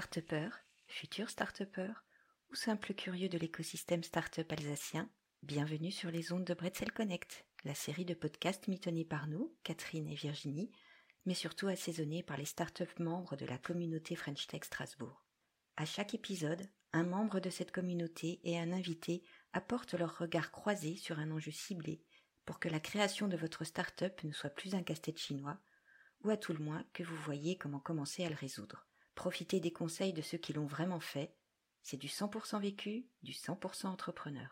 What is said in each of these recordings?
start futur start ou simple curieux de l'écosystème start-up alsacien, bienvenue sur les ondes de Bretzel Connect, la série de podcasts mitonnés par nous, Catherine et Virginie, mais surtout assaisonnés par les start-up membres de la communauté French Tech Strasbourg. À chaque épisode, un membre de cette communauté et un invité apportent leur regard croisé sur un enjeu ciblé pour que la création de votre start-up ne soit plus un casse-tête chinois, ou à tout le moins que vous voyez comment commencer à le résoudre. Profitez des conseils de ceux qui l'ont vraiment fait. C'est du 100% vécu, du 100% entrepreneur.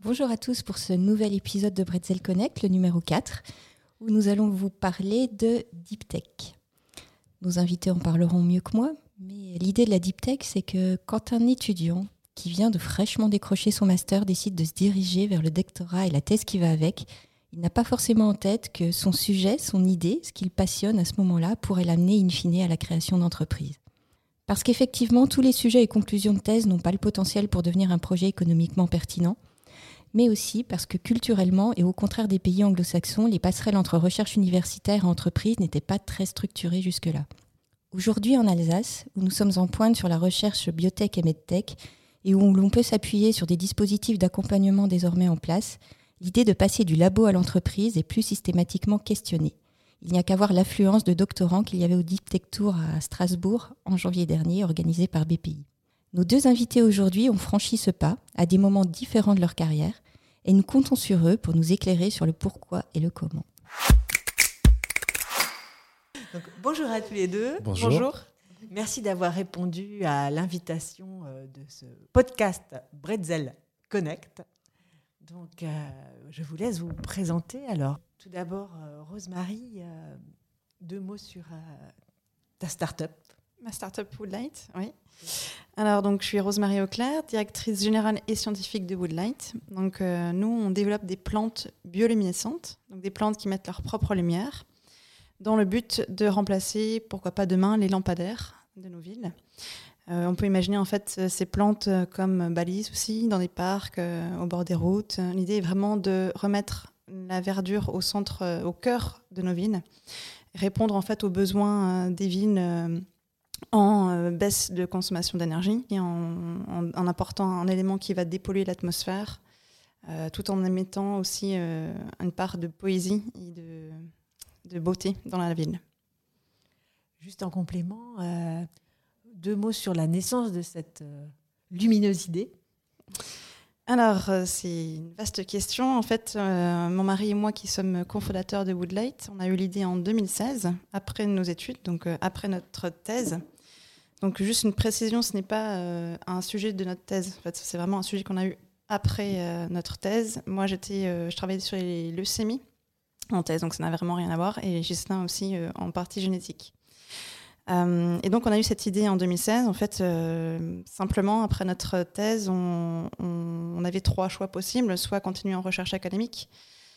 Bonjour à tous pour ce nouvel épisode de Bretzel Connect, le numéro 4, où nous allons vous parler de Deep Tech. Nos invités en parleront mieux que moi, mais l'idée de la Deep Tech, c'est que quand un étudiant qui vient de fraîchement décrocher son master décide de se diriger vers le doctorat et la thèse qui va avec, il n'a pas forcément en tête que son sujet, son idée, ce qu'il passionne à ce moment-là, pourrait l'amener in fine à la création d'entreprise. Parce qu'effectivement, tous les sujets et conclusions de thèse n'ont pas le potentiel pour devenir un projet économiquement pertinent, mais aussi parce que culturellement, et au contraire des pays anglo-saxons, les passerelles entre recherche universitaire et entreprise n'étaient pas très structurées jusque-là. Aujourd'hui en Alsace, où nous sommes en pointe sur la recherche biotech et medtech, et où l'on peut s'appuyer sur des dispositifs d'accompagnement désormais en place, l'idée de passer du labo à l'entreprise est plus systématiquement questionnée. Il n'y a qu'à voir l'affluence de doctorants qu'il y avait au Deep Tech Tour à Strasbourg en janvier dernier, organisé par BPI. Nos deux invités aujourd'hui ont franchi ce pas à des moments différents de leur carrière et nous comptons sur eux pour nous éclairer sur le pourquoi et le comment. bonjour à tous les deux. Bonjour. Merci d'avoir répondu à l'invitation euh, de ce podcast Bretzel Connect. Donc, euh, je vous laisse vous présenter. Alors, tout d'abord, euh, Rosemary, euh, deux mots sur ta start-up. Ma start-up Woodlight, oui. Alors, donc, je suis Rosemary Auclair, directrice générale et scientifique de Woodlight. Donc, nous, on développe des plantes bioluminescentes, donc des plantes qui mettent leur propre lumière, dans le but de remplacer, pourquoi pas demain, les lampadaires de nos villes. Euh, on peut imaginer en fait euh, ces plantes euh, comme balises aussi dans des parcs, au bord des routes. L'idée est vraiment de remettre la verdure au centre, au cœur de nos villes, répondre en fait aux besoins des villes en baisse de consommation d'énergie et en, apportant un élément qui va dépolluer l'atmosphère, tout en émettant aussi une part de poésie et de, de, beauté dans la ville. Juste en complément, deux mots sur la naissance de cette euh, lumineuse idée alors, euh, c'est une vaste question. En fait, euh, mon mari et moi, qui sommes cofondateurs de Woodlight, on a eu l'idée en 2016, après nos études, donc après notre thèse. Donc, juste une précision, ce n'est pas un sujet de notre thèse. En fait, c'est vraiment un sujet qu'on a eu après notre thèse. Moi, j'étais, je travaillais sur les leucémies en thèse, donc ça n'a vraiment rien à voir. Et Gislain aussi en partie génétique. Euh, et donc, on a eu cette idée en 2016. En fait, euh, simplement, après notre thèse, on, avait trois choix possibles soit continuer en recherche académique,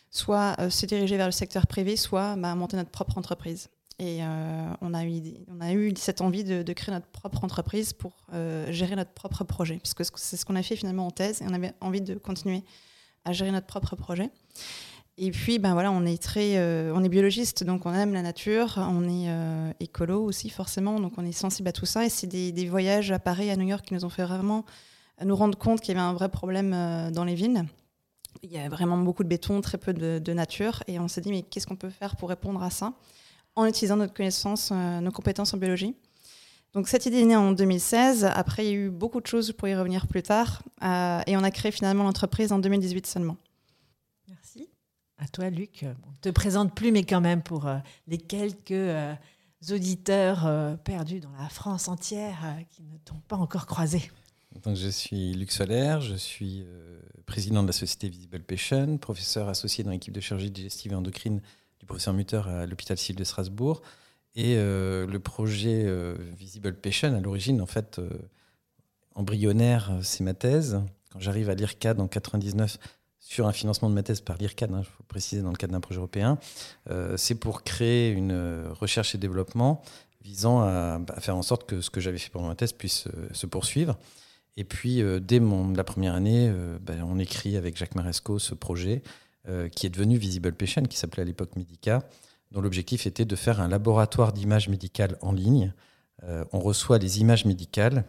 soit euh, se diriger vers le secteur privé, soit bah, monter notre propre entreprise. Et on, a eu, cette envie de, de créer notre propre entreprise pour gérer notre propre projet, parce que c'est ce qu'on a fait finalement en thèse, et on avait envie de continuer à gérer notre propre projet. Et puis, ben voilà, on est très, euh, on est biologiste, donc on aime la nature, on est euh, écolo aussi forcément, donc on est sensible à tout ça. Et c'est des, voyages à Paris, à New York, qui nous ont fait vraiment nous rendre compte qu'il y avait un vrai problème euh, dans les villes. Il y a vraiment beaucoup de béton, très peu de, de nature, et on s'est dit mais qu'est-ce qu'on peut faire pour répondre à ça en utilisant notre connaissance, nos compétences en biologie? Donc cette idée est née en 2016. Après, il y a eu beaucoup de choses pour y revenir plus tard, et on a créé finalement l'entreprise en 2018 seulement. À toi, Luc. On ne te présente plus, mais quand même pour euh, les quelques euh, auditeurs euh, perdus dans la France entière qui ne t'ont pas encore croisé. Donc, je suis Luc Solaire, je suis président de la société Visible Patient, professeur associé dans l'équipe de chirurgie digestive et endocrine du professeur Mutter à l'hôpital civil de Strasbourg. Et le projet Visible Patient, à l'origine, en fait, embryonnaire, c'est ma thèse. Quand j'arrive à l'IRCAD en 99, sur un financement de ma thèse par l'IRCAD, il hein, faut préciser dans le cadre d'un projet européen, euh, c'est pour créer une euh, recherche et développement visant à, faire en sorte que ce que j'avais fait pendant ma thèse puisse euh, se poursuivre. Et puis, dès mon, la première année, ben, on écrit avec Jacques Maresco ce projet qui est devenu Visible Patient, qui s'appelait à l'époque Medica, dont l'objectif était de faire un laboratoire d'images médicales en ligne. on reçoit les images médicales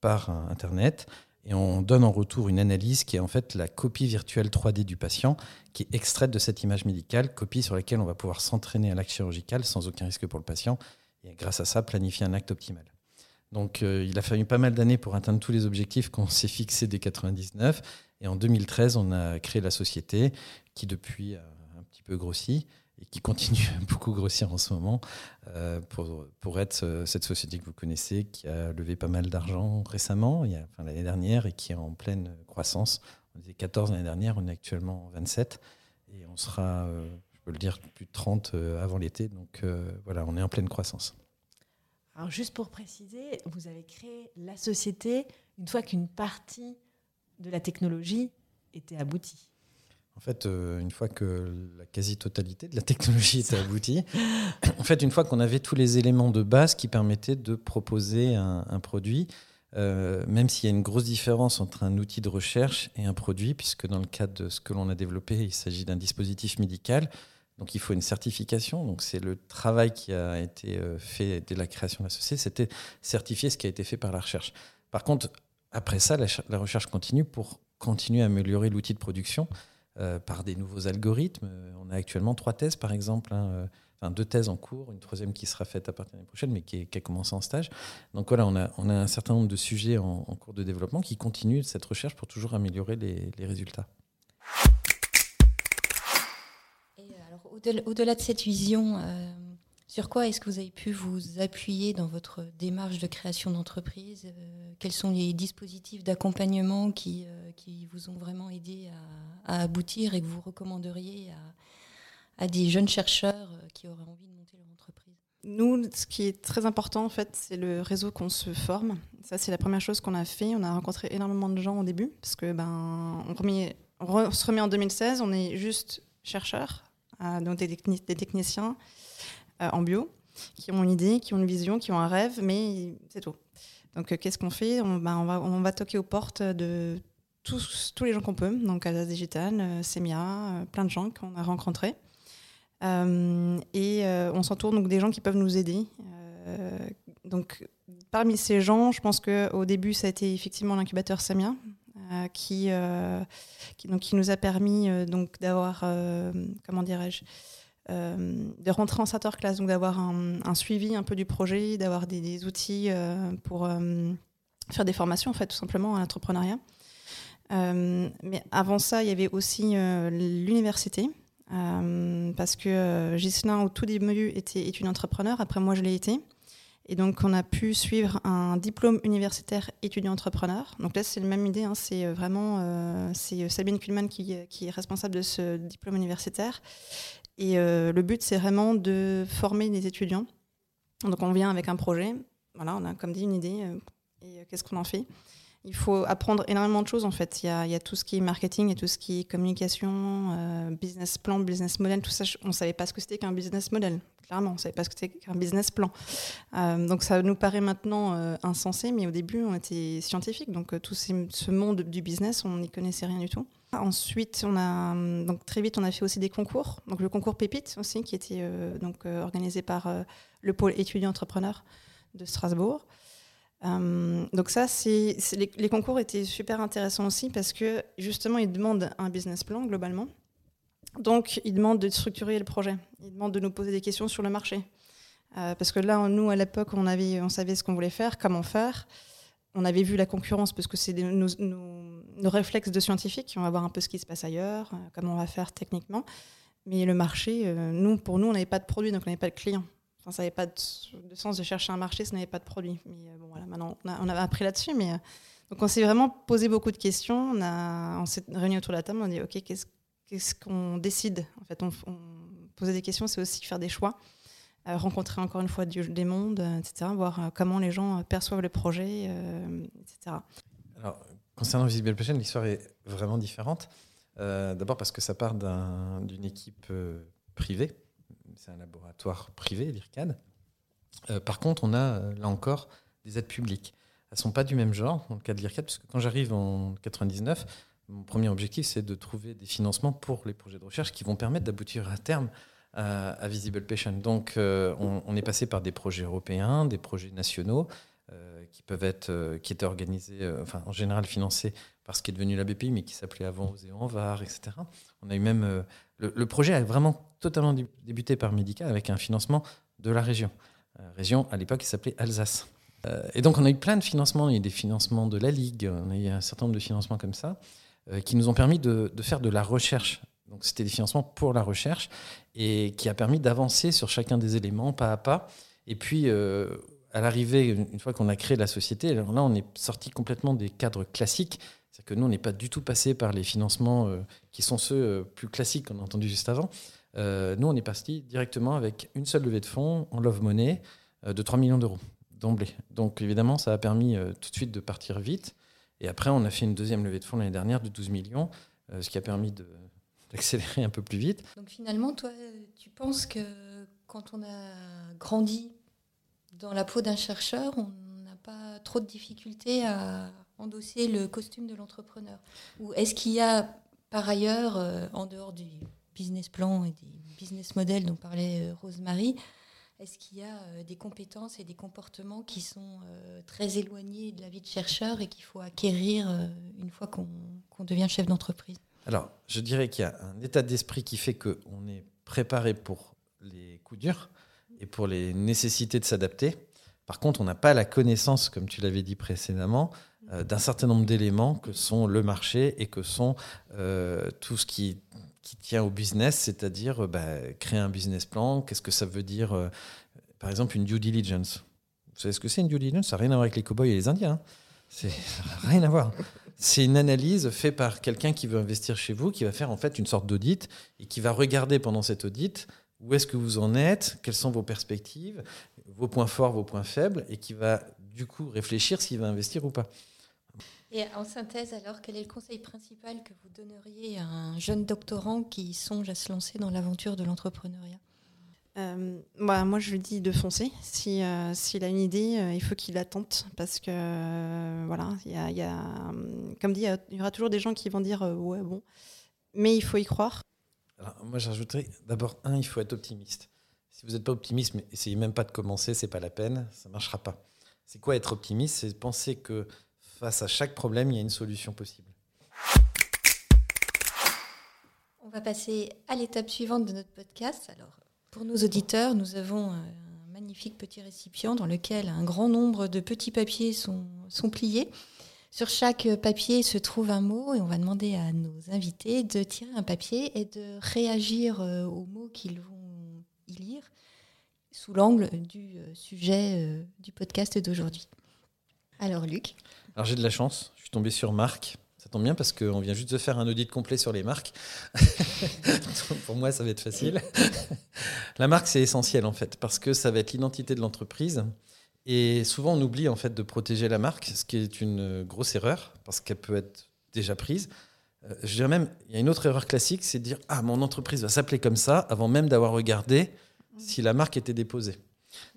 par Internet et on donne en retour une analyse qui est en fait la copie virtuelle 3D du patient, qui est extraite de cette image médicale, copie sur laquelle on va pouvoir s'entraîner à l'acte chirurgical sans aucun risque pour le patient, et grâce à ça, planifier un acte optimal. Donc euh, il a fallu pas mal d'années pour atteindre tous les objectifs qu'on s'est fixés dès 1999, et en 2013, on a créé la société, qui depuis a un petit peu grossi, et qui continue à beaucoup grossir en ce moment euh, pour, pour être euh, cette société que vous connaissez, qui a levé pas mal d'argent récemment, l'année dernière, et qui est en pleine croissance. On était 14 l'année dernière, on est actuellement 27, et on sera, euh, je peux le dire, plus de 30 avant l'été. Donc voilà, on est en pleine croissance. Alors juste pour préciser, vous avez créé la société une fois qu'une partie de la technologie était aboutie. En fait, euh, une fois que la quasi-totalité de la technologie était aboutie, en fait, une fois qu'on avait tous les éléments de base qui permettaient de proposer un, produit, euh, même s'il y a une grosse différence entre un outil de recherche et un produit, puisque dans le cadre de ce que l'on a développé, il s'agit d'un dispositif médical. Donc il faut une certification. Donc c'est le travail qui a été euh, fait dès la création de la société, c'était certifier ce qui a été fait par la recherche. Par contre, après ça, la recherche continue pour continuer à améliorer l'outil de production. Euh, par des nouveaux algorithmes. On a actuellement trois thèses, par exemple, hein, euh, enfin deux thèses en cours, une troisième qui sera faite à partir de l'année prochaine, mais qui, a commencé en stage. Donc voilà, on a, un certain nombre de sujets en, cours de développement qui continuent cette recherche pour toujours améliorer les, résultats. au-delà, de cette vision, euh, sur quoi est-ce que vous avez pu vous appuyer dans votre démarche de création d'entreprise? Euh, Quels sont les dispositifs d'accompagnement qui, euh, qui, vous ont vraiment aidé à, aboutir et que vous recommanderiez à, des jeunes chercheurs euh, qui auraient envie de monter leur entreprise? Nous, ce qui est très important, en fait, c'est le réseau qu'on se forme. Ça, c'est la première chose qu'on a fait. On a rencontré énormément de gens au début, parce que ben, on, on se remet en 2016, on est juste chercheurs, donc des, techniciens en bio, qui ont une idée, qui ont une vision, qui ont un rêve, mais c'est tout. Donc, euh, qu'est-ce qu'on fait? On, bah, on, va, toquer aux portes de tous, tous les gens qu'on peut, donc Alsace Digital, euh, Semia, plein de gens qu'on a rencontrés. et on s'entoure donc des gens qui peuvent nous aider. donc, parmi ces gens, je pense qu'au début, ça a été effectivement l'incubateur Semia, qui, qui, donc, qui nous a permis donc d'avoir, comment dirais-je, euh, de rentrer en starter class, donc d'avoir un, suivi un peu du projet, d'avoir des, outils euh, pour euh, faire des formations, en fait, tout simplement à l'entrepreneuriat. mais avant ça, il y avait aussi l'université, parce que Gislain, au tout début, était étudiant entrepreneur. Après, moi, je l'ai été. Et donc, on a pu suivre un diplôme universitaire étudiant-entrepreneur. Donc là, c'est la même idée. Hein. c'est vraiment c'est Sabine Kuhlmann qui, est responsable de ce diplôme universitaire. Et euh, le but, c'est vraiment de former des étudiants. Donc on vient avec un projet, voilà, on a comme dit une idée, euh, et euh, qu'est-ce qu'on en fait? Il faut apprendre énormément de choses en fait. Il y, a, tout ce qui est marketing et tout ce qui est communication, business plan, business model, tout ça. On ne savait pas ce que c'était qu'un business model, clairement. On ne savait pas ce que c'était qu'un business plan. donc ça nous paraît maintenant insensé, mais au début on était scientifique. Donc tout ce monde du business, on n'y connaissait rien du tout. Ensuite, on a donc très vite, on a fait aussi des concours. Donc le concours Pépite aussi, qui était euh, donc euh, organisé par euh, le pôle étudiant entrepreneur de Strasbourg. Donc ça, c'est les, concours étaient super intéressants aussi parce que justement, ils demandent un business plan globalement. Donc, ils demandent de structurer le projet. Ils demandent de nous poser des questions sur le marché. parce que là, nous, à l'époque, on, on savait ce qu'on voulait faire, comment faire on avait vu la concurrence parce que c'est nos, réflexes de scientifiques. On va voir un peu ce qui se passe ailleurs, euh, comment on va faire techniquement. Mais le marché, euh, nous, pour nous, on n'avait pas de produit, donc on n'avait pas de client. Enfin, ça n'avait pas de, sens de chercher un marché, ça n'avait pas de produit. Euh, maintenant, on, avait appris là-dessus. Mais donc, on s'est vraiment posé beaucoup de questions. On, a, s'est réunis autour de la table. On a dit, ok, qu'est-ce, qu'on décide? En fait, on, on poser des questions, c'est aussi faire des choix rencontrer encore une fois des mondes, euh, etc., voir euh, comment les gens euh, perçoivent le projet, etc. Alors, concernant Visible Patient, l'histoire est vraiment différente. D'abord parce que ça part d'une équipe privée, c'est un laboratoire privé, l'IRCAD. par contre, on a là encore des aides publiques. Elles ne sont pas du même genre dans le cas de l'IRCAD, puisque quand j'arrive en 99, mon premier objectif, c'est de trouver des financements pour les projets de recherche qui vont permettre d'aboutir à terme à, Visible Patient. Donc, euh, on, est passé par des projets européens, des projets nationaux, euh, qui peuvent être, euh, qui étaient organisés, enfin, en général financés par ce qui est devenu la BPI, mais qui s'appelait avant Océan Var, etc. On a eu même le, projet a vraiment totalement débuté par Medica avec un financement de la région. région à l'époque qui s'appelait Alsace. Et donc on a eu plein de financements, il y a des financements de la Ligue, on a eu un certain nombre de financements comme ça, qui nous ont permis de, faire de la recherche donc c'était des financements pour la recherche et qui a permis d'avancer sur chacun des éléments pas à pas. Et puis, euh, à l'arrivée, une fois qu'on a créé la société, là, on est sorti complètement des cadres classiques. C'est que nous, on n'est pas du tout passé par les financements euh, qui sont ceux euh, plus classiques qu'on a entendu juste avant. nous, on est parti directement avec une seule levée de fonds en love money de 3 millions d'euros d'emblée. Donc, évidemment, ça a permis tout de suite de partir vite. Et après, on a fait une deuxième levée de fonds l'année dernière de 12 millions, ce qui a permis d'accélérer un peu plus vite. Donc finalement, toi, tu penses que quand on a grandi dans la peau d'un chercheur, on n'a pas trop de difficultés à endosser le costume de l'entrepreneur? Ou est-ce qu'il y a par ailleurs, euh, en dehors du business plan et des business models dont parlait euh, Rosemary, est-ce qu'il y a euh, des compétences et des comportements qui sont très éloignés de la vie de chercheur et qu'il faut acquérir une fois qu'on devient chef d'entreprise? Alors, je dirais qu'il y a un état d'esprit qui fait qu'on est préparé pour les coups durs et pour les nécessités de s'adapter. Par contre, on n'a pas la connaissance, comme tu l'avais dit précédemment, euh, d'un certain nombre d'éléments que sont le marché et que sont euh, tout ce qui, qui, tient au business, c'est-à-dire euh, bah, créer un business plan. Qu'est-ce que ça veut dire, par exemple, une due diligence? Vous savez ce que c'est une due diligence? Ça n'a rien à voir avec les cow-boys et les Indiens. Hein. C'est rien à voir. C'est une analyse faite par quelqu'un qui veut investir chez vous, qui va faire en fait une sorte d'audit et qui va regarder pendant cet audit où est-ce que vous en êtes, quelles sont vos perspectives, vos points forts, vos points faibles, et qui va du coup réfléchir s'il va investir ou pas. Et en synthèse, alors, quel est le conseil principal que vous donneriez à un jeune doctorant qui songe à se lancer dans l'aventure de l'entrepreneuriat? Euh, bah, moi, je lui dis de foncer. Si, euh, s'il a une idée, euh, il faut qu'il la tente. Parce que, voilà, y a, y a, comme dit, il y aura toujours des gens qui vont dire ouais, bon. Mais il faut y croire. Alors, moi, j'ajouterais d'abord, un, il faut être optimiste. Si vous n'êtes pas optimiste, mais essayez même pas de commencer, c'est pas la peine, ça marchera pas. C'est quoi être optimiste? C'est penser que face à chaque problème, il y a une solution possible. On va passer à l'étape suivante de notre podcast. Alors, pour nos auditeurs, nous avons un magnifique petit récipient dans lequel un grand nombre de petits papiers sont, pliés. Sur chaque papier se trouve un mot et on va demander à nos invités de tirer un papier et de réagir euh, aux mots qu'ils vont y lire sous l'angle du euh, sujet euh, du podcast d'aujourd'hui. Alors Luc Alors j'ai de la chance, je suis tombé sur Marc ça tombe bien parce qu'on vient juste de faire un audit complet sur les marques. Pour moi, ça va être facile. la marque, c'est essentiel en fait, parce que ça va être l'identité de l'entreprise. Et souvent, on oublie en fait de protéger la marque, ce qui est une grosse erreur, parce qu'elle peut être déjà prise. Euh, je dirais même, il y a une autre erreur classique, c'est de dire Ah, mon entreprise va s'appeler comme ça, avant même d'avoir regardé si la marque était déposée.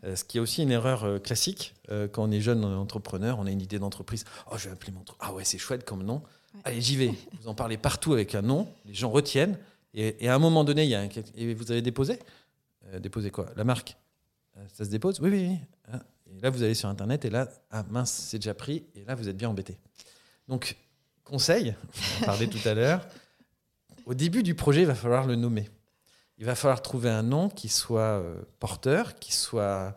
Euh, ce qui est aussi une erreur euh, classique euh, quand on est jeune entrepreneur, on a une idée d'entreprise. Oh, je vais appeler mon Ah ouais, c'est chouette comme nom. Allez, j'y vais. Vous en parlez partout avec un nom, les gens retiennent. Et, à un moment donné, il y a un... et vous avez déposé? Déposé quoi? La marque Ça se dépose? Oui, oui, oui. Ah, et là, vous allez sur Internet et là, ah mince, c'est déjà pris. Et là, vous êtes bien embêté. Donc, conseil, on parlait tout à l'heure. Au début du projet, il va falloir le nommer il va falloir trouver un nom qui soit euh, porteur, qui soit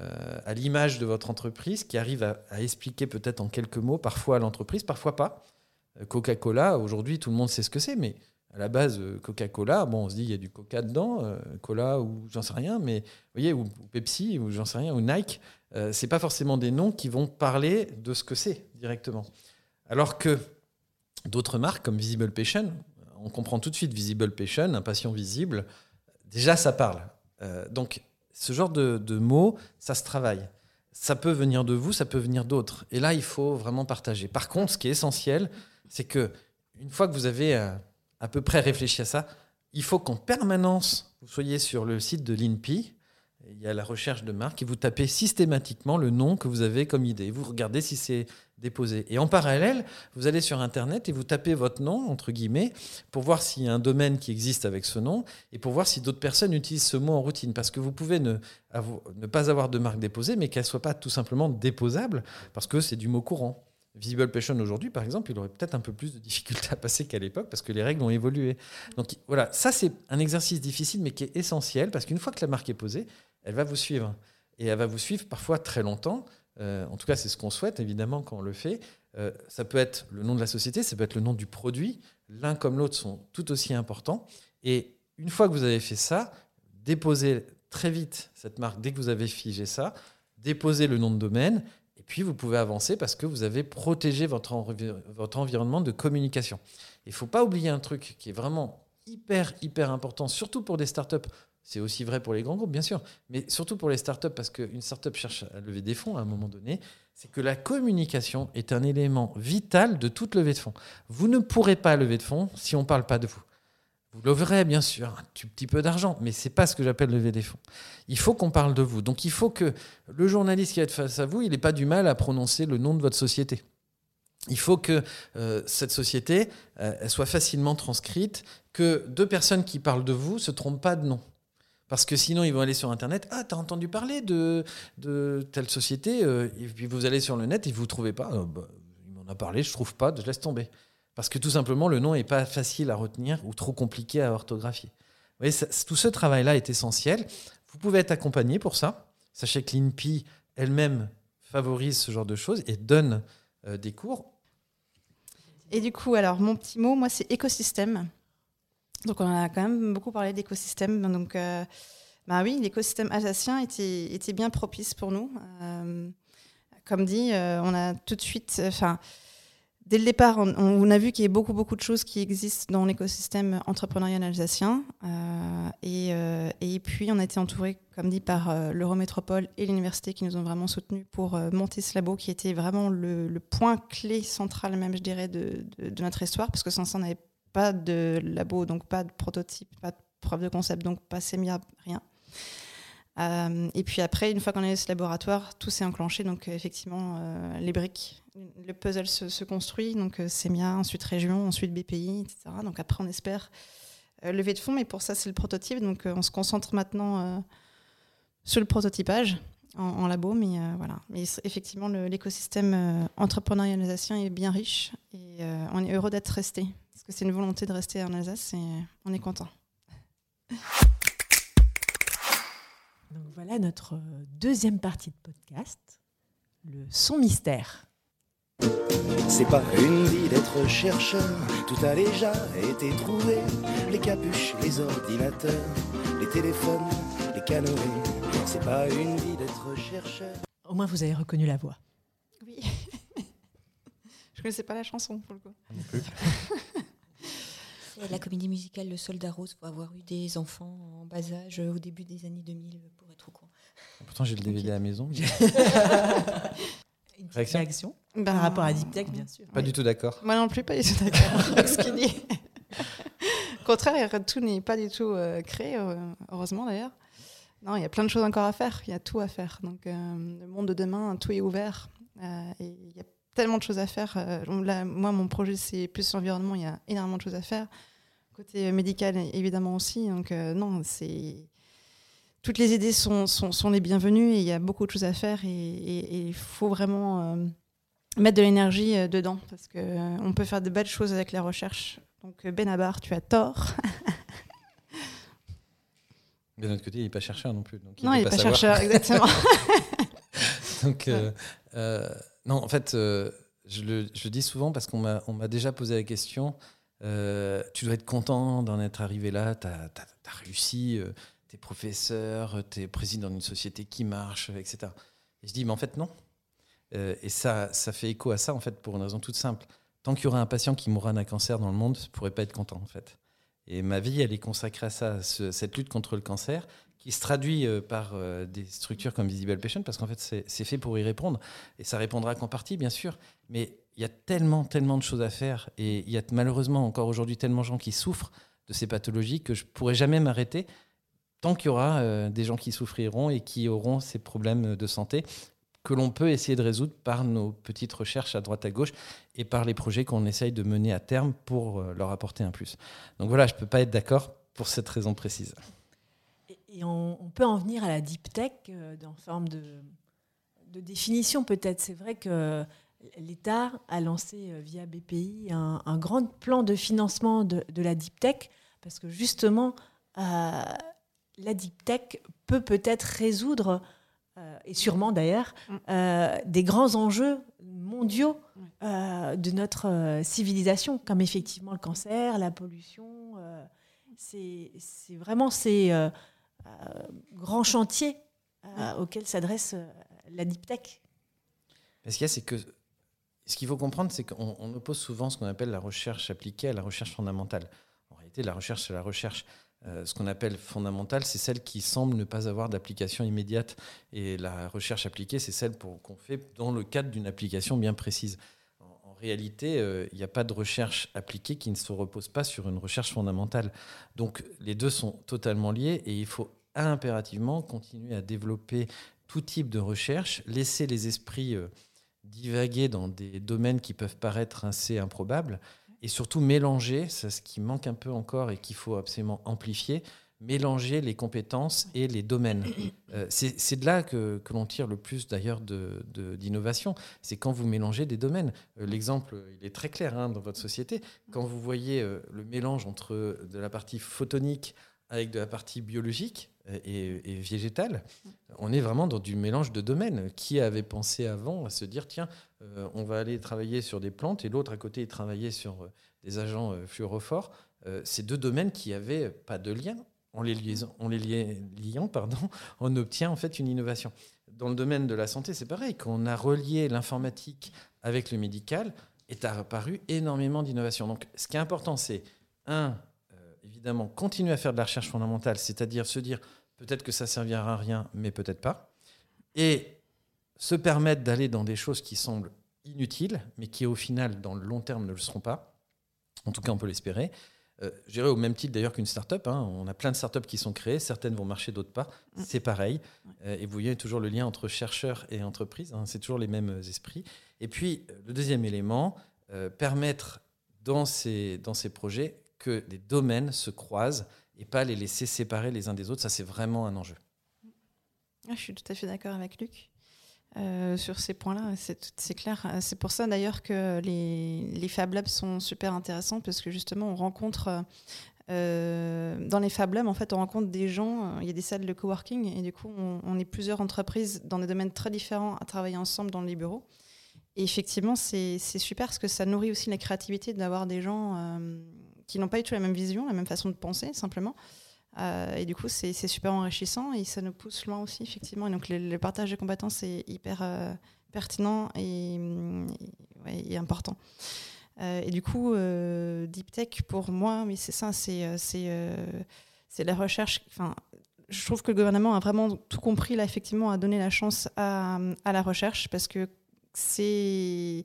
euh, à l'image de votre entreprise, qui arrive à, expliquer peut-être en quelques mots, parfois à l'entreprise, parfois pas. Euh, Coca-Cola, aujourd'hui, tout le monde sait ce que c'est, mais à la base, Coca-Cola, bon, on se dit il y a du Coca dedans, Cola ou j'en sais rien, mais vous voyez, ou, Pepsi ou j'en sais rien, ou Nike, euh, c'est pas forcément des noms qui vont parler de ce que c'est directement. Alors que d'autres marques comme Visible Passion, on comprend tout de suite visible patient, un patient visible. Déjà, ça parle. Euh, donc, ce genre de, mots, ça se travaille. Ça peut venir de vous, ça peut venir d'autres. Et là, il faut vraiment partager. Par contre, ce qui est essentiel, c'est que une fois que vous avez euh, à peu près réfléchi à ça, il faut qu'en permanence, vous soyez sur le site de l'INPI il y a la recherche de marque et vous tapez systématiquement le nom que vous avez comme idée. Vous regardez si c'est déposé. Et en parallèle, vous allez sur Internet et vous tapez votre nom, entre guillemets, pour voir s'il y a un domaine qui existe avec ce nom et pour voir si d'autres personnes utilisent ce mot en routine. Parce que vous pouvez ne, ne pas avoir de marque déposée, mais qu'elle ne soit pas tout simplement déposable, parce que c'est du mot courant. Visible Passion aujourd'hui, par exemple, il aurait peut-être un peu plus de difficultés à passer qu'à l'époque parce que les règles ont évolué. Donc voilà, ça c'est un exercice difficile mais qui est essentiel parce qu'une fois que la marque est posée, elle va vous suivre. Et elle va vous suivre parfois très longtemps. Euh, en tout cas, c'est ce qu'on souhaite, évidemment, quand on le fait. Euh, ça peut être le nom de la société, ça peut être le nom du produit. L'un comme l'autre sont tout aussi importants. Et une fois que vous avez fait ça, déposez très vite cette marque dès que vous avez figé ça, déposez le nom de domaine, et puis vous pouvez avancer parce que vous avez protégé votre, votre environnement de communication. Il ne faut pas oublier un truc qui est vraiment hyper, hyper important, surtout pour des startups c'est aussi vrai pour les grands groupes, bien sûr, mais surtout pour les startups, parce qu'une startup cherche à lever des fonds à un moment donné, c'est que la communication est un élément vital de toute levée de fonds. Vous ne pourrez pas lever de fonds si on ne parle pas de vous. Vous leverez bien sûr un petit peu d'argent, mais ce n'est pas ce que j'appelle lever des fonds. Il faut qu'on parle de vous. Donc il faut que le journaliste qui va être face à vous, il n'ait pas du mal à prononcer le nom de votre société. Il faut que euh, cette société euh, soit facilement transcrite, que deux personnes qui parlent de vous ne se trompent pas de nom. Parce que sinon, ils vont aller sur Internet. Ah, t'as entendu parler de, de telle société euh, Et puis vous allez sur le net et vous ne trouvez pas. Euh, bah, il m'en a parlé, je trouve pas, je laisse tomber. Parce que tout simplement, le nom n'est pas facile à retenir ou trop compliqué à orthographier. Vous voyez, tout ce travail-là est essentiel. Vous pouvez être accompagné pour ça. Sachez que l'INPI elle-même favorise ce genre de choses et donne euh, des cours. Et du coup, alors, mon petit mot, moi, c'est écosystème. Donc on a quand même beaucoup parlé d'écosystème. Donc euh, bah oui, l'écosystème alsacien était, bien propice pour nous. Euh, comme dit, euh, on a tout de suite, enfin, dès le départ, on, a vu qu'il y a beaucoup beaucoup de choses qui existent dans l'écosystème entrepreneurial alsacien. Et, puis on a été entouré, comme dit, par l'Eurométropole et l'université qui nous ont vraiment soutenus pour monter ce labo, qui était vraiment le, point clé central, même je dirais, de, de, notre histoire, parce que sans ça, on n'avait pas de labo, donc pas de prototype, pas de preuve de concept, donc pas SEMIA, rien. Euh, et puis après, une fois qu'on a ce laboratoire, tout s'est enclenché. Donc euh, effectivement, euh, les briques, le puzzle se, construit. Donc SEMIA, ensuite région, ensuite BPI, etc. Donc après, on espère lever de fonds. Mais pour ça, c'est le prototype. Donc on se concentre maintenant sur le prototypage en, labo. Mais voilà. Mais effectivement, l'écosystème entrepreneurialisation est bien riche. Et on est heureux d'être resté parce que c'est une volonté de rester en Alsace et on est content. Donc voilà notre deuxième partie de podcast, le son mystère. C'est pas une vie d'être chercheur, tout a déjà été trouvé. Les capuches, les ordinateurs, les téléphones, les canoës. C'est pas une vie d'être chercheur. Au moins vous avez reconnu la voix. Oui. Je connaissais pas la chanson pour le coup. la comédie musicale Le Soldat Rose pour avoir eu des enfants en bas âge au début des années 2000 pour être au courant. Pourtant, j'ai le DVD à la maison. Une réaction, Par rapport à Deep Tech, bien sûr. Pas du tout d'accord. Moi non plus, pas du tout d'accord avec ce qu'il dit. Au contraire, tout n'est pas du tout euh, créé, euh, heureusement d'ailleurs. Non, il y a plein de choses encore à faire. Il y a tout à faire. Donc, euh, le monde de demain, tout est ouvert. et il y a tellement de choses à faire. Là, moi, mon projet, c'est plus l'environnement. Il y a énormément de choses à faire. Côté médical, évidemment aussi. Donc, euh, non, c'est. Toutes les idées sont, sont, les bienvenues et il y a beaucoup de choses à faire et il faut vraiment euh, mettre de l'énergie euh, dedans parce qu'on on peut faire de belles choses avec la recherche. Donc, Benabar, tu as tort. de notre côté, il n'est pas chercheur non plus. Donc non, il n'est pas, chercheur, exactement. donc, non, en fait, je le, je, le, dis souvent parce qu'on m'a déjà posé la question euh, tu dois être content d'en être arrivé là, tu as, réussi, euh, tu es professeur, tu es président d'une société qui marche, etc. Et je dis, mais en fait, non. Euh, et ça, ça fait écho à ça, en fait, pour une raison toute simple. Tant qu'il y aura un patient qui mourra d'un cancer dans le monde, je ne pourrais pas être content, en fait. Et ma vie, elle est consacrée à ça, cette lutte contre le cancer, qui se traduit par des structures comme Visible Patient, parce qu'en fait, c'est fait pour y répondre. Et ça répondra qu'en partie, bien sûr. Mais il y a tellement, tellement de choses à faire et il y a malheureusement encore aujourd'hui tellement de gens qui souffrent de ces pathologies que je pourrais jamais m'arrêter tant qu'il y aura euh, des gens qui souffriront et qui auront ces problèmes de santé que l'on peut essayer de résoudre par nos petites recherches à droite à gauche et par les projets qu'on essaye de mener à terme pour euh, leur apporter un plus. Donc voilà, je ne peux pas être d'accord pour cette raison précise. Et, on, peut en venir à la deep tech euh, dans forme de, de définition peut-être. C'est vrai que l'État a lancé via BPI un, grand plan de financement de, de, la deep tech parce que justement, la deep tech peut peut-être résoudre, euh, et sûrement d'ailleurs, mm. euh, des grands enjeux mondiaux euh, de notre civilisation, comme effectivement le cancer, la pollution. c'est vraiment ces grands chantiers auxquels s'adresse la deep tech. Ce qu'il y a, c'est que ce qu'il faut comprendre, c'est qu'on oppose souvent ce qu'on appelle la recherche appliquée à la recherche fondamentale. En réalité, la recherche, c'est la recherche. Euh, ce qu'on appelle fondamentale, c'est celle qui semble ne pas avoir d'application immédiate. Et la recherche appliquée, c'est celle qu'on fait dans le cadre d'une application bien précise. En, réalité, euh, il n'y a pas de recherche appliquée qui ne se repose pas sur une recherche fondamentale. Donc les deux sont totalement liés et il faut impérativement continuer à développer tout type de recherche, laisser les esprits euh, divaguer dans des domaines qui peuvent paraître assez improbables et surtout mélanger, c'est ce qui manque un peu encore et qu'il faut absolument amplifier, mélanger les compétences et les domaines. Euh, c'est de là que, que l'on tire le plus d'ailleurs d'innovation. De, c'est quand vous mélangez des domaines. Euh, l'exemple, il est très clair hein, dans votre société. Quand vous voyez euh, le mélange entre de la partie photonique avec de la partie biologique et, et, végétale, on est vraiment dans du mélange de domaines. Qui avait pensé avant à se dire, tiens, euh, on va aller travailler sur des plantes et l'autre à côté travailler sur euh, des agents euh, fluorophores. ces deux domaines qui n'avaient pas de lien, en les, en les liant, pardon, on obtient en fait une innovation. Dans le domaine de la santé, c'est pareil. Quand on a relié l'informatique avec le médical, est apparu énormément d'innovations. Donc, ce qui est important, c'est un, évidemment, continuer à faire de la recherche fondamentale, c'est-à-dire se dire peut-être que ça servira à rien, mais peut-être pas. Et se permettre d'aller dans des choses qui semblent inutiles, mais qui au final, dans le long terme, ne le seront pas. En tout cas, on peut l'espérer. Euh, je dirais au même titre d'ailleurs qu'une start-up. Hein. On a plein de start-up qui sont créées, certaines vont marcher, d'autres pas. Mm. C'est pareil. Euh, et vous voyez toujours le lien entre chercheurs et entreprises. Hein. C'est toujours les mêmes esprits. Et puis, euh, le deuxième élément, permettre dans ces, dans ces projets que des domaines se croisent et pas les laisser séparer les uns des autres. Ça, c'est vraiment un enjeu. Ah, je suis tout à fait d'accord avec Luc. Euh, sur ces points-là, c'est clair. C'est pour ça d'ailleurs que les, les, Fab Labs sont super intéressants parce que justement, on rencontre euh, dans les Fab Labs, en fait, on rencontre des gens. Il y a des salles de coworking et du coup, on, est plusieurs entreprises dans des domaines très différents à travailler ensemble dans les bureaux. Et effectivement, c'est super parce que ça nourrit aussi la créativité d'avoir des gens euh, qui n'ont pas du tout la même vision, la même façon de penser, simplement. Euh, et du coup, c'est super enrichissant et ça nous pousse loin aussi, effectivement. Et donc, le, partage de compétences est hyper euh, pertinent et, important. Euh, et du coup, Deep Tech, pour moi, mais c'est ça, c'est la recherche. Je trouve que le gouvernement a vraiment tout compris, là, effectivement, à donner la chance à, à la recherche parce que c'est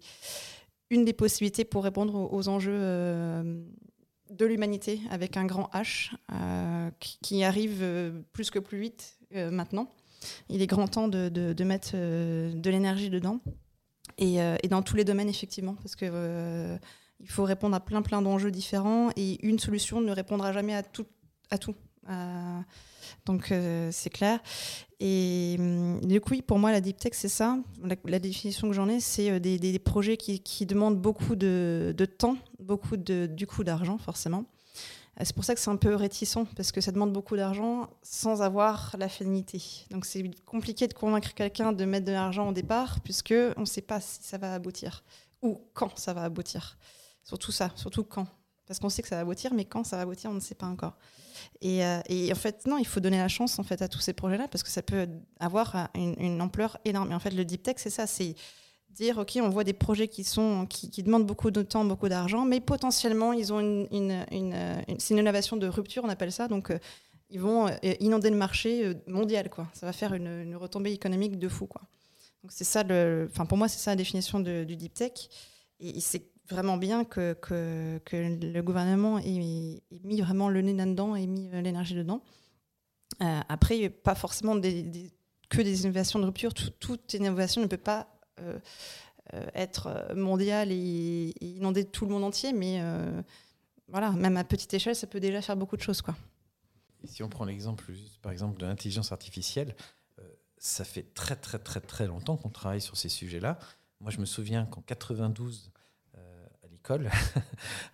une des possibilités pour répondre aux enjeux de l'humanité avec un grand H euh, qui, arrive euh, plus que plus vite euh, maintenant. Il est grand temps de, mettre de l'énergie dedans et, dans tous les domaines effectivement parce que il faut répondre à plein plein d'enjeux différents et une solution ne répondra jamais à tout. À tout. donc c'est clair. Et hum, du coup, pour moi, la deep tech, c'est ça. La, définition que j'en ai, c'est euh, des, projets qui, demandent beaucoup de, temps, beaucoup du coup d'argent, forcément. Euh, c'est pour ça que c'est un peu réticent, parce que ça demande beaucoup d'argent sans avoir la finalité. Donc c'est compliqué de convaincre quelqu'un de mettre de l'argent au départ, puisque on ne sait pas si ça va aboutir, ou quand ça va aboutir. Surtout ça, surtout quand. Parce qu'on sait que ça va aboutir, mais quand ça va aboutir, on ne sait pas encore. Euh, et, en fait, non, il faut donner la chance en fait à tous ces projets-là parce que ça peut avoir une, ampleur énorme. Et en fait, le deep tech, c'est ça, c'est dire ok, on voit des projets qui sont qui, demandent beaucoup de temps, beaucoup d'argent, mais potentiellement ils ont une, une, c'est une innovation de rupture, on appelle ça. Donc euh, ils vont euh, inonder le marché mondial, quoi. Ça va faire une, retombée économique de fou, quoi. Donc c'est ça, enfin pour moi c'est ça la définition du deep tech. Et c'est vraiment bien que, que, le gouvernement ait, mis vraiment le nez là-dedans et mis euh, l'énergie dedans. Euh, après, pas forcément que des innovations de rupture. toute innovation ne peut pas euh, être mondiale et, inonder tout le monde entier, mais voilà, même à petite échelle, ça peut déjà faire beaucoup de choses. Quoi. si on prend l'exemple, par exemple, de l'intelligence artificielle, ça fait très très très très longtemps qu'on travaille sur ces sujets-là. Moi, je me souviens qu'en 92, l'école,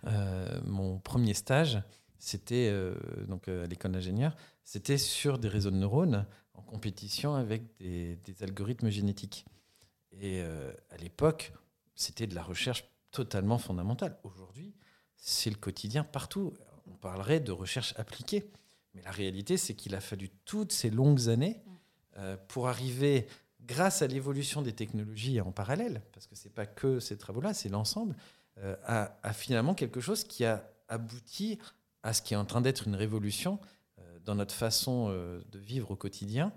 mon premier stage, c'était euh, donc euh, à l'école d'ingénieur, c'était sur des réseaux de neurones en compétition avec des, algorithmes génétiques. Et euh, à l'époque, c'était de la recherche totalement fondamentale. Aujourd'hui, c'est le quotidien partout. On parlerait de recherche appliquée. Mais la réalité, c'est qu'il a fallu toutes ces longues années pour arriver, grâce à l'évolution des technologies en parallèle, parce que ce n'est pas que ces travaux-là, c'est l'ensemble, à, à, finalement quelque chose qui a abouti à ce qui est en train d'être une révolution euh, dans notre façon euh, de vivre au quotidien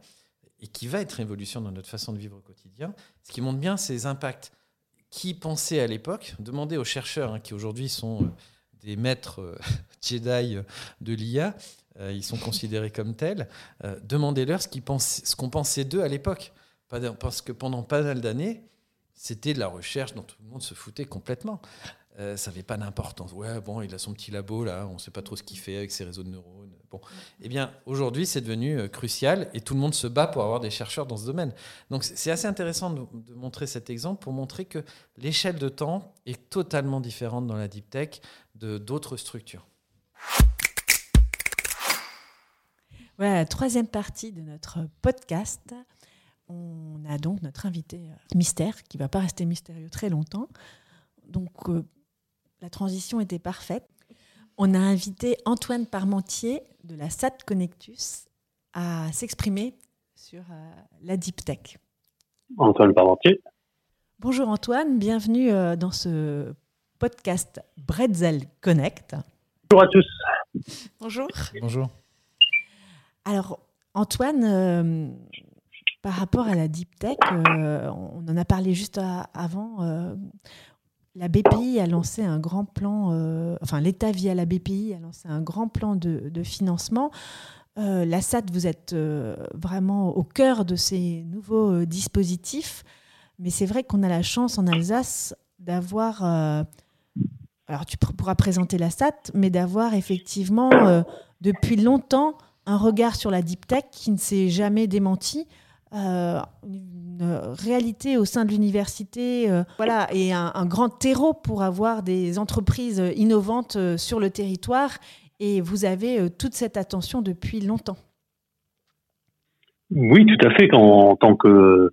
et qui va être révolution dans notre façon de vivre au quotidien. Ce qui montre bien ses impacts. Qui pensait à l'époque, demandez aux chercheurs hein, qui aujourd'hui sont euh, des maîtres Jedi de l'IA, ils sont considérés comme tels, demandez-leur ce qu'on pensait d'eux à l'époque. Parce que pendant pas mal d'années, c'était de la recherche dont tout le monde se foutait complètement. Euh, ça n'avait pas d'importance. Ouais, bon, il a son petit labo là, on ne sait pas trop ce qu'il fait avec ses réseaux de neurones. Bon, eh bien, aujourd'hui, c'est devenu euh, crucial et tout le monde se bat pour avoir des chercheurs dans ce domaine. Donc, c'est assez intéressant de, montrer cet exemple pour montrer que l'échelle de temps est totalement différente dans la deep tech de d'autres structures. Voilà la troisième partie de notre podcast. On a donc notre invité euh, mystère qui ne va pas rester mystérieux très longtemps. Donc, la transition était parfaite. On a invité Antoine Parmentier de la SAT Connectus à s'exprimer sur euh, la deep tech. Antoine Parmentier. Bonjour Antoine, bienvenue euh, dans ce podcast Bretzel Connect. Bonjour à tous. Bonjour. Bonjour. Alors Antoine, euh, par rapport à la deep tech, on en a parlé juste avant la BPI a lancé un grand plan, euh, enfin l'État via la BPI a lancé un grand plan de, financement. Euh, la SAT, vous êtes euh, vraiment au cœur de ces nouveaux dispositifs, mais c'est vrai qu'on a la chance en Alsace d'avoir, alors tu pourras présenter la SAT, mais d'avoir effectivement depuis longtemps un regard sur la deep tech qui ne s'est jamais démenti. Euh, une réalité au sein de l'université, euh, voilà, et un, grand terreau pour avoir des entreprises innovantes euh, sur le territoire. Et vous avez toute cette attention depuis longtemps. Oui, tout à fait. En, tant que,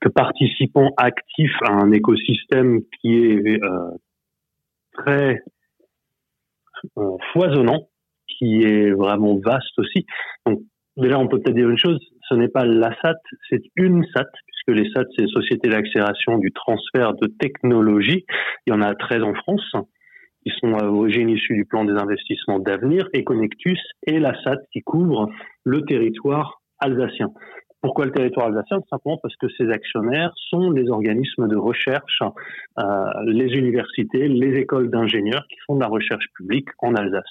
que, participant actif à un écosystème qui est très foisonnant, qui est vraiment vaste aussi. Donc, déjà, on peut peut-être dire une chose, ce n'est pas la SAT, c'est une SAT, puisque les SAT, c'est Société d'accélération du transfert de technologie. Il y en a 13 en France, qui sont à l'origine issus du plan des investissements d'avenir, et Connectus et la SAT qui couvre le territoire alsacien. Pourquoi le territoire alsacien? Tout simplement parce que ces actionnaires sont les organismes de recherche, euh, les universités, les écoles d'ingénieurs qui font de la recherche publique en Alsace.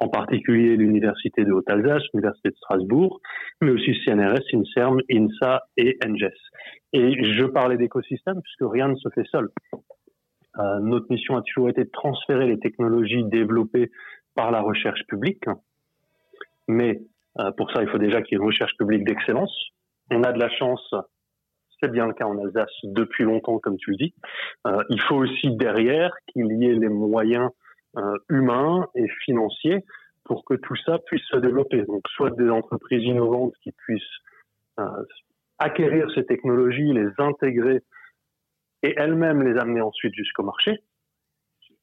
En particulier l'université de Haute-Alsace, l'université de Strasbourg, mais aussi CNRS, INSERM, INSA et NGES. Et je parlais d'écosystème puisque rien ne se fait seul. Euh, notre mission a toujours été de transférer les technologies développées par la recherche publique, mais euh, pour ça, il faut déjà qu'il y ait une recherche publique d'excellence, on a de la chance, c'est bien le cas en Alsace depuis longtemps, comme tu le dis. Euh, il faut aussi derrière qu'il y ait les moyens euh, humains et financiers pour que tout ça puisse se développer. Donc, soit des entreprises innovantes qui puissent euh, acquérir ces technologies, les intégrer et elles-mêmes les amener ensuite jusqu'au marché,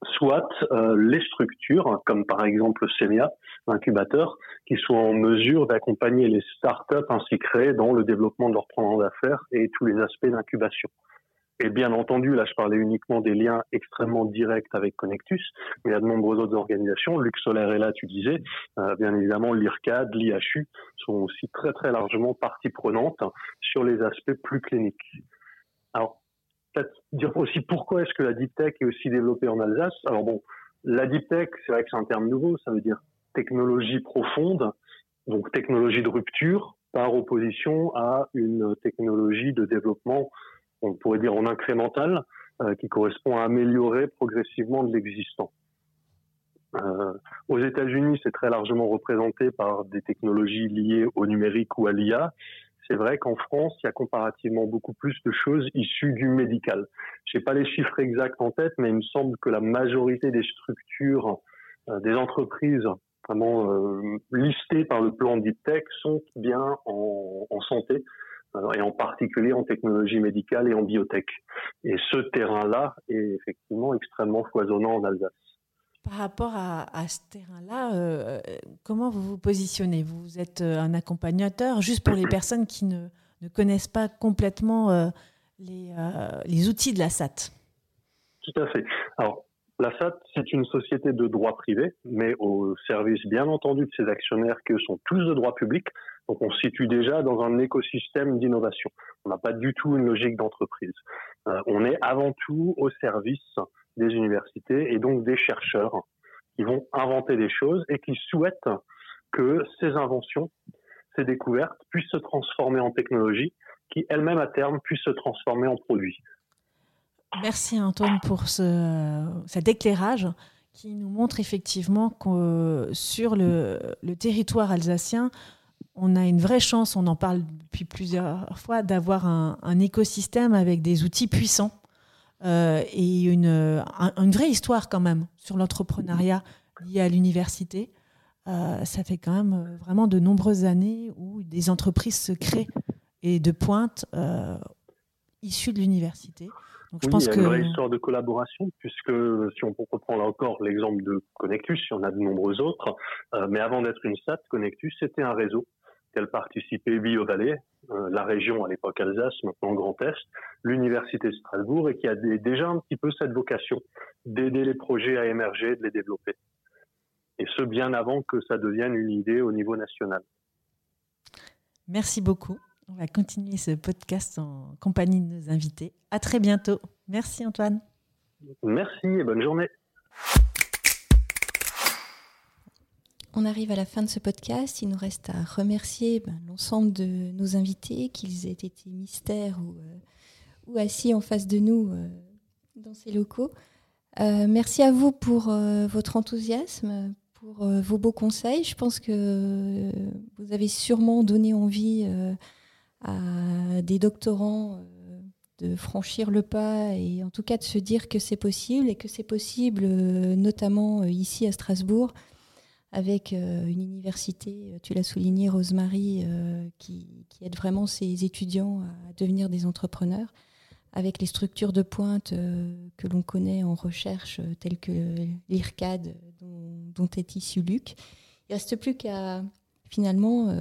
soit euh, les structures, comme par exemple CEMIA, l'incubateur, qui sont en mesure d'accompagner les startups ainsi créées dans le développement de leur plan d'affaires et tous les aspects d'incubation. Et bien entendu, là je parlais uniquement des liens extrêmement directs avec Connectus, mais il y a de nombreuses autres organisations. Lux Solaire est là, tu disais. Euh, bien évidemment, l'IRCAD, l'IHU sont aussi très très largement partie prenante sur les aspects plus cliniques. Alors, peut-être dire aussi pourquoi est-ce que la deep tech est aussi développée en Alsace. Alors bon, la deep tech, c'est vrai que c'est un terme nouveau, ça veut dire technologie profonde. donc technologie de rupture par opposition à une technologie de développement, on pourrait dire en incrémental, euh, qui correspond à améliorer progressivement de l'existant. Euh, aux États-Unis, c'est très largement représenté par des technologies liées au numérique ou à l'IA. C'est vrai qu'en France, il y a comparativement beaucoup plus de choses issues du médical. Je n'ai pas les chiffres exacts en tête, mais il me semble que la majorité des structures, euh, des entreprises vraiment euh, listées par le plan Deep Tech sont bien en, en santé euh, et en particulier en technologie médicale et en biotech. Et ce terrain-là est effectivement extrêmement foisonnant en Alsace. Par rapport à, ce terrain-là, euh, comment vous vous positionnez? Vous êtes euh, un accompagnateur, juste pour les personnes qui ne, connaissent pas complètement euh, les, les, outils de la SAT. Tout à fait. Alors, la SAT, c'est une société de droit privé, mais au service, bien entendu, de ses actionnaires qui sont tous de droit public. Donc, on se situe déjà dans un écosystème d'innovation. On n'a pas du tout une logique d'entreprise. on est avant tout au service des universités et donc des chercheurs qui vont inventer des choses et qui souhaitent que ces inventions, ces découvertes puissent se transformer en technologie qui elles-mêmes à terme puissent se transformer en produits. Merci Antoine pour ce, cet éclairage qui nous montre effectivement que sur le, territoire alsacien, on a une vraie chance, on en parle depuis plusieurs fois, d'avoir un écosystème avec des outils puissants euh, et une, une, vraie histoire quand même sur l'entrepreneuriat lié à l'université. Euh, ça fait quand même euh, vraiment de nombreuses années où des entreprises se créent et de pointe issues de l'université. Donc, je pense il y a une vraie histoire de collaboration, puisque si on reprend là encore l'exemple de Connectus, il y en a de nombreux autres, mais avant d'être une SAT, Connectus, c'était un réseau qu'elle participait Bio-Vallée, euh, la région à l'époque Alsace, maintenant Grand Est, l'Université de Strasbourg, et qui a déjà un petit peu cette vocation d'aider les projets à émerger, de les développer. Et ce, bien avant que ça devienne une idée au niveau national. Merci beaucoup. On va continuer ce podcast en compagnie de nos invités. À très bientôt. Merci Antoine. Merci et bonne journée. On arrive à la fin de ce podcast. Il nous reste à remercier ben, l'ensemble de nos invités, qu'ils aient été mystères ou, euh, assis en face de nous euh, dans ces locaux. Euh, merci à vous pour votre enthousiasme, pour vos beaux conseils. Je pense que vous avez sûrement donné envie à des doctorants de franchir le pas et en tout cas de se dire que c'est possible et que c'est possible notamment ici à Strasbourg avec euh, une université, euh, tu l'as souligné, Rosemary, euh, qui, aide vraiment ses étudiants à devenir des entrepreneurs, avec les structures de pointe que l'on connaît en recherche, telles que l'IRCAD, dont, est issu Luc. Il ne reste plus qu'à, finalement,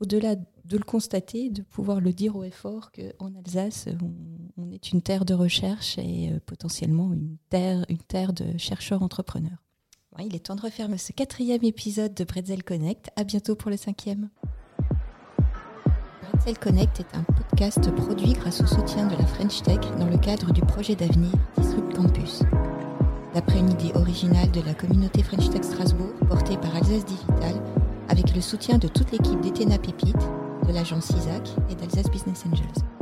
au-delà de le constater, de pouvoir le dire au effort qu'en Alsace, on, est une terre de recherche et potentiellement une terre, une terre de chercheurs-entrepreneurs il est temps de refermer ce quatrième épisode de Bretzel Connect. À bientôt pour le cinquième. Bretzel Connect est un podcast produit grâce au soutien de la French Tech dans le cadre du projet d'avenir Disrupt Campus. D'après une idée originale de la communauté French Tech Strasbourg portée par Alsace Digital, avec le soutien de toute l'équipe d'Etena Pépite, de l'agence CISAC et d'Alsace Business Angels.